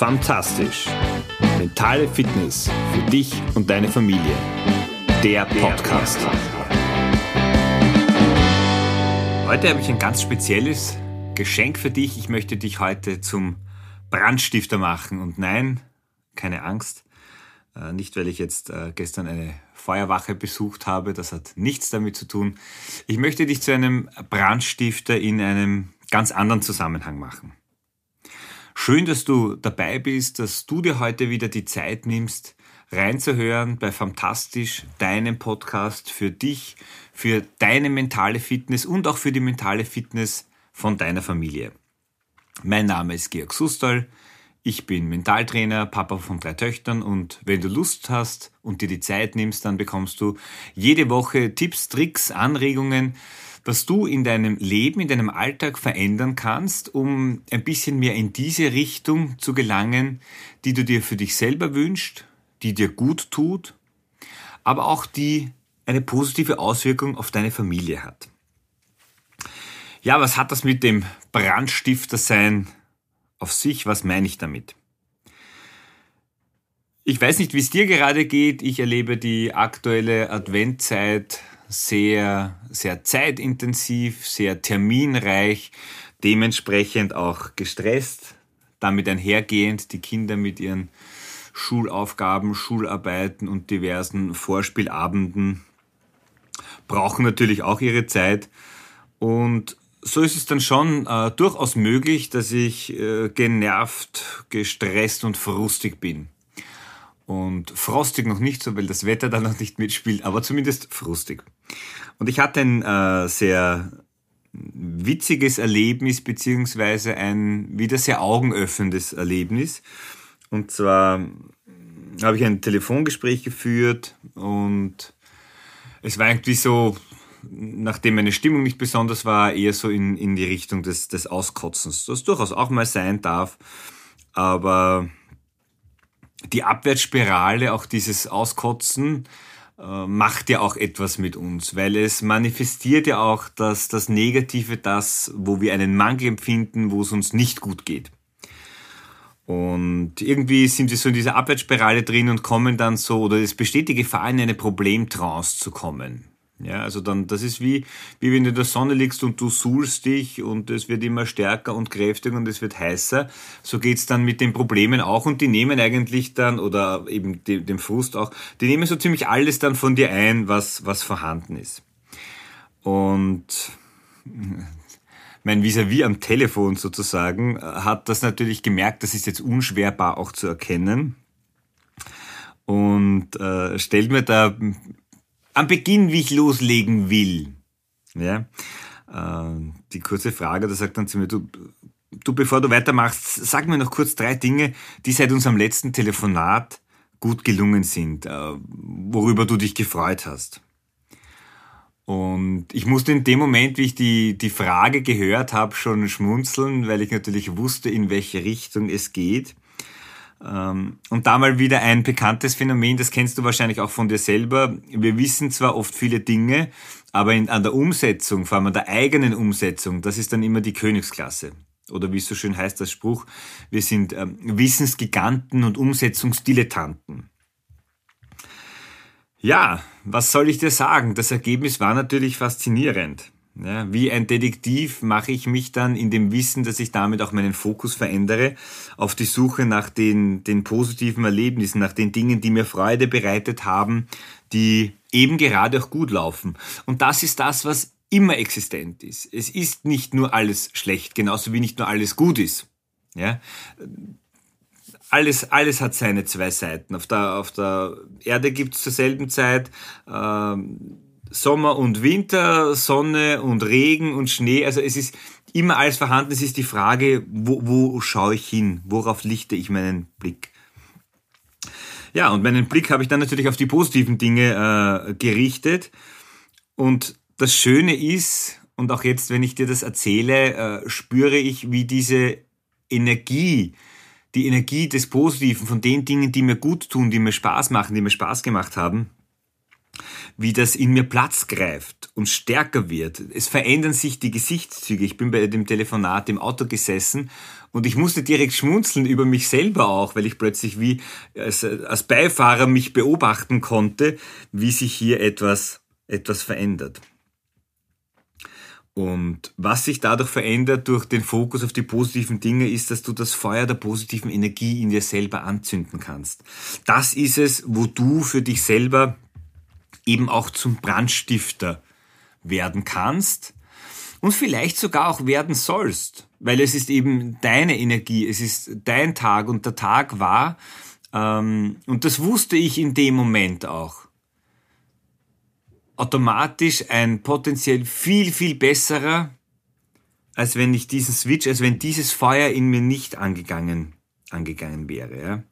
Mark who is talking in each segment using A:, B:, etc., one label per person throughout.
A: Fantastisch. Mentale Fitness für dich und deine Familie. Der Podcast. Heute habe ich ein ganz spezielles Geschenk für dich. Ich möchte dich heute zum Brandstifter machen. Und nein, keine Angst. Äh, nicht, weil ich jetzt äh, gestern eine Feuerwache besucht habe. Das hat nichts damit zu tun. Ich möchte dich zu einem Brandstifter in einem ganz anderen Zusammenhang machen. Schön, dass du dabei bist, dass du dir heute wieder die Zeit nimmst, reinzuhören bei Fantastisch, deinem Podcast für dich, für deine mentale Fitness und auch für die mentale Fitness von deiner Familie. Mein Name ist Georg Sustal. Ich bin Mentaltrainer, Papa von drei Töchtern und wenn du Lust hast und dir die Zeit nimmst, dann bekommst du jede Woche Tipps, Tricks, Anregungen, was du in deinem Leben, in deinem Alltag verändern kannst, um ein bisschen mehr in diese Richtung zu gelangen, die du dir für dich selber wünschst, die dir gut tut, aber auch die eine positive Auswirkung auf deine Familie hat. Ja, was hat das mit dem Brandstifter sein auf sich? Was meine ich damit? Ich weiß nicht, wie es dir gerade geht. Ich erlebe die aktuelle Adventzeit sehr, sehr zeitintensiv, sehr terminreich, dementsprechend auch gestresst, damit einhergehend die Kinder mit ihren Schulaufgaben, Schularbeiten und diversen Vorspielabenden brauchen natürlich auch ihre Zeit. Und so ist es dann schon äh, durchaus möglich, dass ich äh, genervt, gestresst und frustig bin. Und frostig noch nicht so, weil das Wetter da noch nicht mitspielt, aber zumindest frustig. Und ich hatte ein äh, sehr witziges Erlebnis, beziehungsweise ein wieder sehr augenöffnendes Erlebnis. Und zwar habe ich ein Telefongespräch geführt und es war irgendwie so, nachdem meine Stimmung nicht besonders war, eher so in, in die Richtung des, des Auskotzens, das durchaus auch mal sein darf. Aber die Abwärtsspirale, auch dieses Auskotzen, äh, macht ja auch etwas mit uns, weil es manifestiert ja auch das, das Negative, das, wo wir einen Mangel empfinden, wo es uns nicht gut geht. Und irgendwie sind wir so in dieser Abwärtsspirale drin und kommen dann so, oder es besteht die Gefahr, in eine Problemtrance zu kommen. Ja, also dann, das ist wie, wie wenn du in der Sonne liegst und du suhlst dich und es wird immer stärker und kräftiger und es wird heißer. So geht's dann mit den Problemen auch und die nehmen eigentlich dann, oder eben dem, dem Frust auch, die nehmen so ziemlich alles dann von dir ein, was, was vorhanden ist. Und mein Vis-à-vis -vis am Telefon sozusagen hat das natürlich gemerkt, das ist jetzt unschwerbar auch zu erkennen und äh, stellt mir da am Beginn, wie ich loslegen will. Ja, äh, die kurze Frage, da sagt dann zu mir, du, du, bevor du weitermachst, sag mir noch kurz drei Dinge, die seit unserem letzten Telefonat gut gelungen sind, äh, worüber du dich gefreut hast. Und ich musste in dem Moment, wie ich die, die Frage gehört habe, schon schmunzeln, weil ich natürlich wusste, in welche Richtung es geht. Ähm, und da mal wieder ein bekanntes Phänomen, das kennst du wahrscheinlich auch von dir selber. Wir wissen zwar oft viele Dinge, aber in, an der Umsetzung, vor allem an der eigenen Umsetzung, das ist dann immer die Königsklasse. Oder wie es so schön heißt, das Spruch, wir sind ähm, Wissensgiganten und Umsetzungsdilettanten. Ja, was soll ich dir sagen? Das Ergebnis war natürlich faszinierend. Ja, wie ein Detektiv mache ich mich dann in dem Wissen, dass ich damit auch meinen Fokus verändere, auf die Suche nach den, den positiven Erlebnissen, nach den Dingen, die mir Freude bereitet haben, die eben gerade auch gut laufen. Und das ist das, was immer existent ist. Es ist nicht nur alles schlecht, genauso wie nicht nur alles gut ist. Ja? Alles, alles hat seine zwei Seiten. Auf der, auf der Erde gibt es zur selben Zeit ähm, Sommer und Winter, Sonne und Regen und Schnee. Also es ist immer alles vorhanden. Es ist die Frage, wo, wo schaue ich hin? Worauf lichte ich meinen Blick? Ja, und meinen Blick habe ich dann natürlich auf die positiven Dinge äh, gerichtet. Und das Schöne ist, und auch jetzt, wenn ich dir das erzähle, äh, spüre ich, wie diese Energie, die Energie des Positiven, von den Dingen, die mir gut tun, die mir Spaß machen, die mir Spaß gemacht haben, wie das in mir Platz greift und stärker wird. Es verändern sich die Gesichtszüge. Ich bin bei dem Telefonat im Auto gesessen Und ich musste direkt schmunzeln über mich selber auch, weil ich plötzlich wie als, als Beifahrer mich beobachten konnte, wie sich hier etwas, etwas verändert. Und was sich dadurch verändert durch den Fokus auf die positiven Dinge, ist, dass du das Feuer der positiven Energie in dir selber anzünden kannst. Das ist es, wo du für dich selber eben auch zum Brandstifter werden kannst und vielleicht sogar auch werden sollst, weil es ist eben deine Energie, es ist dein Tag und der Tag war, ähm, und das wusste ich in dem Moment auch, automatisch ein potenziell viel, viel besserer, als wenn ich diesen Switch, als wenn dieses Feuer in mir nicht angegangen, angegangen wäre. Ja.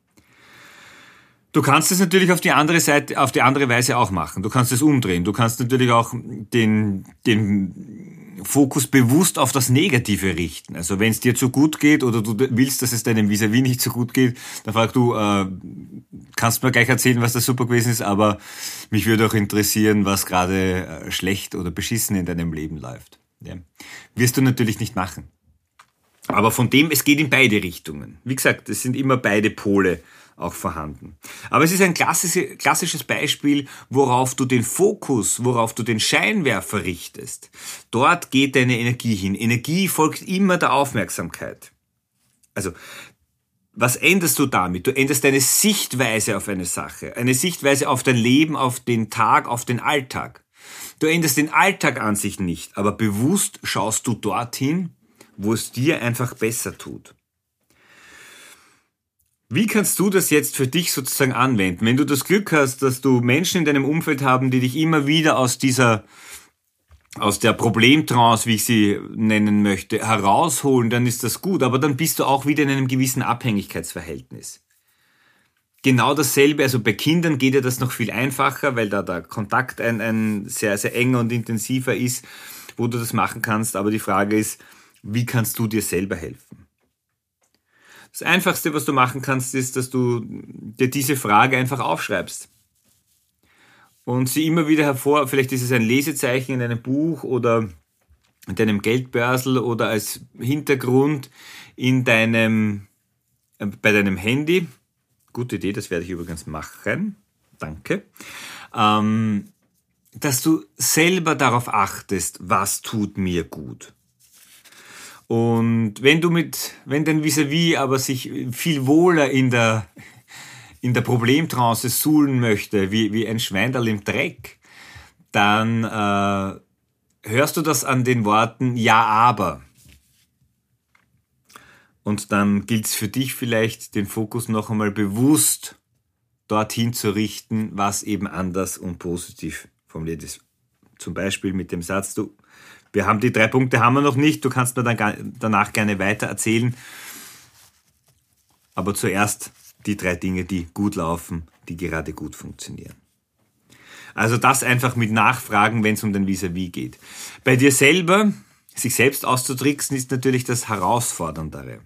A: Du kannst es natürlich auf die andere Seite, auf die andere Weise auch machen. Du kannst es umdrehen. Du kannst natürlich auch den, den Fokus bewusst auf das Negative richten. Also wenn es dir zu gut geht oder du willst, dass es deinem Vis-a-vis nicht so gut geht, dann frag du, äh, kannst mir gleich erzählen, was da super gewesen ist, aber mich würde auch interessieren, was gerade äh, schlecht oder beschissen in deinem Leben läuft. Ja. Wirst du natürlich nicht machen. Aber von dem, es geht in beide Richtungen. Wie gesagt, es sind immer beide Pole auch vorhanden. Aber es ist ein klassisches Beispiel, worauf du den Fokus, worauf du den Scheinwerfer richtest. Dort geht deine Energie hin. Energie folgt immer der Aufmerksamkeit. Also, was änderst du damit? Du änderst deine Sichtweise auf eine Sache, eine Sichtweise auf dein Leben, auf den Tag, auf den Alltag. Du änderst den Alltag an sich nicht, aber bewusst schaust du dorthin, wo es dir einfach besser tut. Wie kannst du das jetzt für dich sozusagen anwenden? Wenn du das Glück hast, dass du Menschen in deinem Umfeld haben, die dich immer wieder aus dieser, aus der Problemtrance, wie ich sie nennen möchte, herausholen, dann ist das gut. Aber dann bist du auch wieder in einem gewissen Abhängigkeitsverhältnis. Genau dasselbe, also bei Kindern geht ja das noch viel einfacher, weil da der Kontakt ein, ein sehr, sehr enger und intensiver ist, wo du das machen kannst. Aber die Frage ist, wie kannst du dir selber helfen? Das Einfachste, was du machen kannst, ist, dass du dir diese Frage einfach aufschreibst. Und sie immer wieder hervor, vielleicht ist es ein Lesezeichen in einem Buch oder in deinem Geldbörsel oder als Hintergrund in deinem, äh, bei deinem Handy. Gute Idee, das werde ich übrigens machen. Danke. Ähm, dass du selber darauf achtest, was tut mir gut. Und wenn du mit, wenn dein Vis-a-vis aber sich viel wohler in der, in der Problemtrance suhlen möchte, wie, wie ein Schweinderl im Dreck, dann äh, hörst du das an den Worten Ja, aber. Und dann gilt es für dich vielleicht, den Fokus noch einmal bewusst dorthin zu richten, was eben anders und positiv formuliert ist. Zum Beispiel mit dem Satz, du, wir haben die drei Punkte haben wir noch nicht. Du kannst mir dann danach gerne weiter erzählen. Aber zuerst die drei Dinge, die gut laufen, die gerade gut funktionieren. Also das einfach mit Nachfragen, wenn es um den Vis-a-vis -vis geht. Bei dir selber, sich selbst auszutricksen, ist natürlich das Herausforderndere.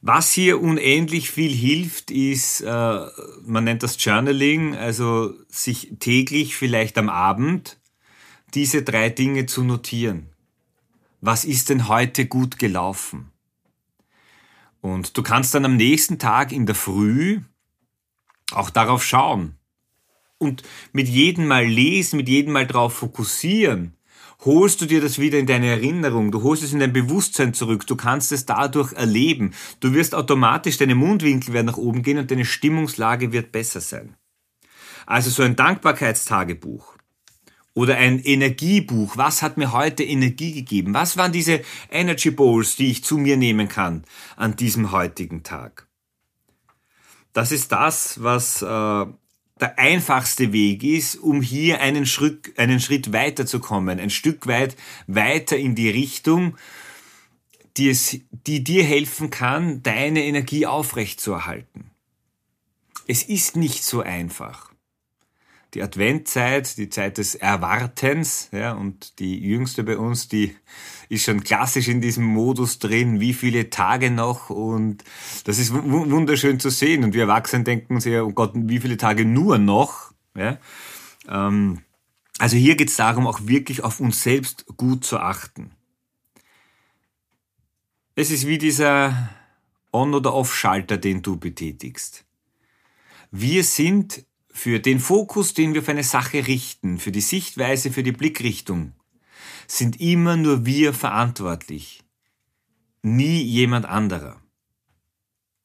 A: Was hier unendlich viel hilft, ist, äh, man nennt das Journaling, also sich täglich vielleicht am Abend diese drei Dinge zu notieren. Was ist denn heute gut gelaufen? Und du kannst dann am nächsten Tag in der Früh auch darauf schauen. Und mit jedem Mal lesen, mit jedem Mal darauf fokussieren, holst du dir das wieder in deine Erinnerung, du holst es in dein Bewusstsein zurück, du kannst es dadurch erleben. Du wirst automatisch, deine Mundwinkel werden nach oben gehen und deine Stimmungslage wird besser sein. Also so ein Dankbarkeitstagebuch oder ein Energiebuch. Was hat mir heute Energie gegeben? Was waren diese Energy Bowls, die ich zu mir nehmen kann an diesem heutigen Tag? Das ist das, was äh, der einfachste Weg ist, um hier einen Schritt, einen Schritt weiterzukommen, ein Stück weit weiter in die Richtung, die, es, die dir helfen kann, deine Energie aufrechtzuerhalten. Es ist nicht so einfach die Adventzeit, die Zeit des Erwartens, ja, und die jüngste bei uns, die ist schon klassisch in diesem Modus drin, wie viele Tage noch und das ist wunderschön zu sehen und wir Erwachsenen denken uns ja, oh Gott, wie viele Tage nur noch, ja. Ähm, also hier geht es darum, auch wirklich auf uns selbst gut zu achten. Es ist wie dieser On- oder Off-Schalter, den du betätigst. Wir sind für den Fokus, den wir auf eine Sache richten, für die Sichtweise, für die Blickrichtung, sind immer nur wir verantwortlich. Nie jemand anderer.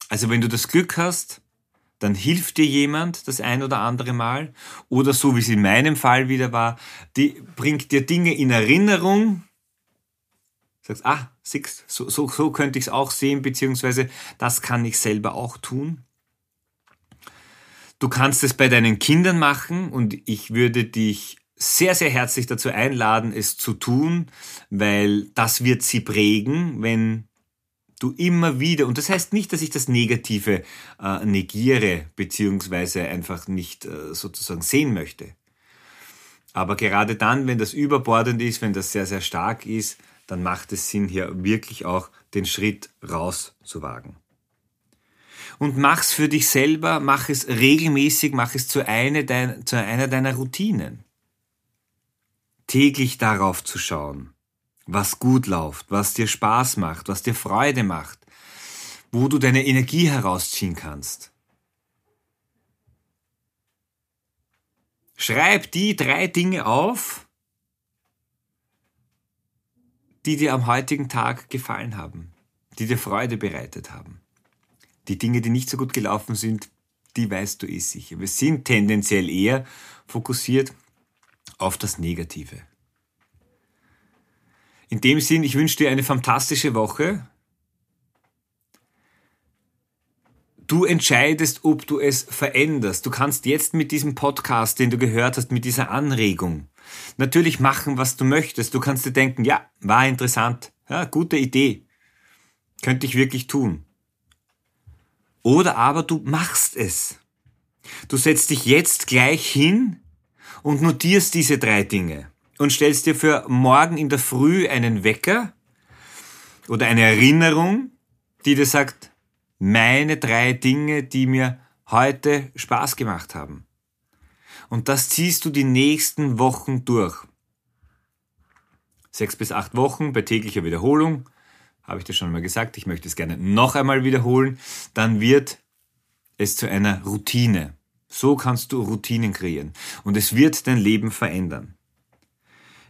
A: Also wenn du das Glück hast, dann hilft dir jemand das ein oder andere Mal. Oder so wie es in meinem Fall wieder war, die bringt dir Dinge in Erinnerung. Sagst, ah, siehst, so, so, so könnte ich es auch sehen, beziehungsweise das kann ich selber auch tun. Du kannst es bei deinen Kindern machen und ich würde dich sehr, sehr herzlich dazu einladen, es zu tun, weil das wird sie prägen, wenn du immer wieder, und das heißt nicht, dass ich das Negative äh, negiere, beziehungsweise einfach nicht äh, sozusagen sehen möchte. Aber gerade dann, wenn das überbordend ist, wenn das sehr, sehr stark ist, dann macht es Sinn, hier wirklich auch den Schritt raus zu wagen und mach's für dich selber, mach es regelmäßig, mach es zu, eine dein, zu einer deiner Routinen. Täglich darauf zu schauen, was gut läuft, was dir Spaß macht, was dir Freude macht, wo du deine Energie herausziehen kannst. Schreib die drei Dinge auf, die dir am heutigen Tag gefallen haben, die dir Freude bereitet haben. Die Dinge, die nicht so gut gelaufen sind, die weißt du eh sicher. Wir sind tendenziell eher fokussiert auf das Negative. In dem Sinn, ich wünsche dir eine fantastische Woche. Du entscheidest, ob du es veränderst. Du kannst jetzt mit diesem Podcast, den du gehört hast, mit dieser Anregung, natürlich machen, was du möchtest. Du kannst dir denken, ja, war interessant, ja, gute Idee, könnte ich wirklich tun. Oder aber du machst es. Du setzt dich jetzt gleich hin und notierst diese drei Dinge und stellst dir für morgen in der Früh einen Wecker oder eine Erinnerung, die dir sagt, meine drei Dinge, die mir heute Spaß gemacht haben. Und das ziehst du die nächsten Wochen durch. Sechs bis acht Wochen bei täglicher Wiederholung habe ich dir schon mal gesagt, ich möchte es gerne noch einmal wiederholen, dann wird es zu einer Routine. So kannst du Routinen kreieren und es wird dein Leben verändern.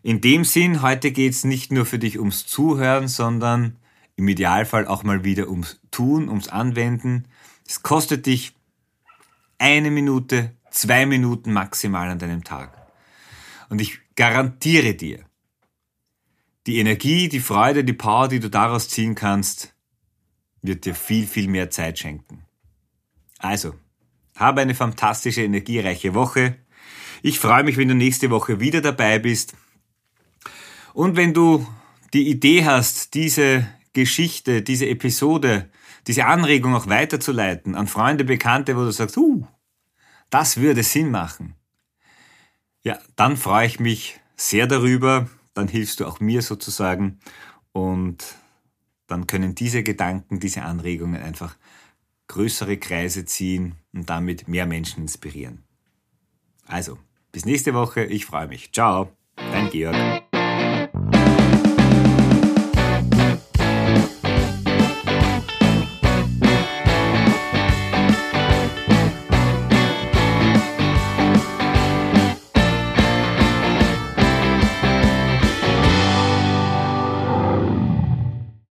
A: In dem Sinn, heute geht es nicht nur für dich ums Zuhören, sondern im Idealfall auch mal wieder ums Tun, ums Anwenden. Es kostet dich eine Minute, zwei Minuten maximal an deinem Tag. Und ich garantiere dir, die Energie, die Freude, die Power, die du daraus ziehen kannst, wird dir viel, viel mehr Zeit schenken. Also, habe eine fantastische, energiereiche Woche. Ich freue mich, wenn du nächste Woche wieder dabei bist. Und wenn du die Idee hast, diese Geschichte, diese Episode, diese Anregung auch weiterzuleiten an Freunde, Bekannte, wo du sagst, uh, das würde Sinn machen. Ja, dann freue ich mich sehr darüber dann hilfst du auch mir sozusagen und dann können diese Gedanken, diese Anregungen einfach größere Kreise ziehen und damit mehr Menschen inspirieren. Also, bis nächste Woche, ich freue mich. Ciao, dein Georg.